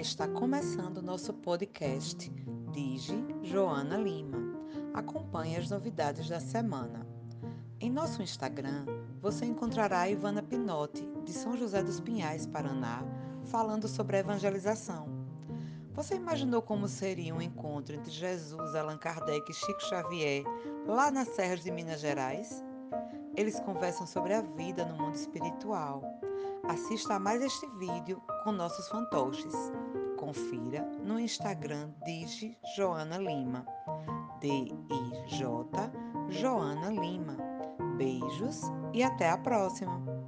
Está começando o nosso podcast Digi Joana Lima. Acompanhe as novidades da semana. Em nosso Instagram, você encontrará a Ivana Pinotti, de São José dos Pinhais, Paraná, falando sobre a evangelização. Você imaginou como seria um encontro entre Jesus, Allan Kardec e Chico Xavier lá nas serras de Minas Gerais? Eles conversam sobre a vida no mundo espiritual. Assista a mais este vídeo com nossos fantoches. Confira no Instagram Digi Joana Lima. D-I-J Joana Lima. Beijos e até a próxima!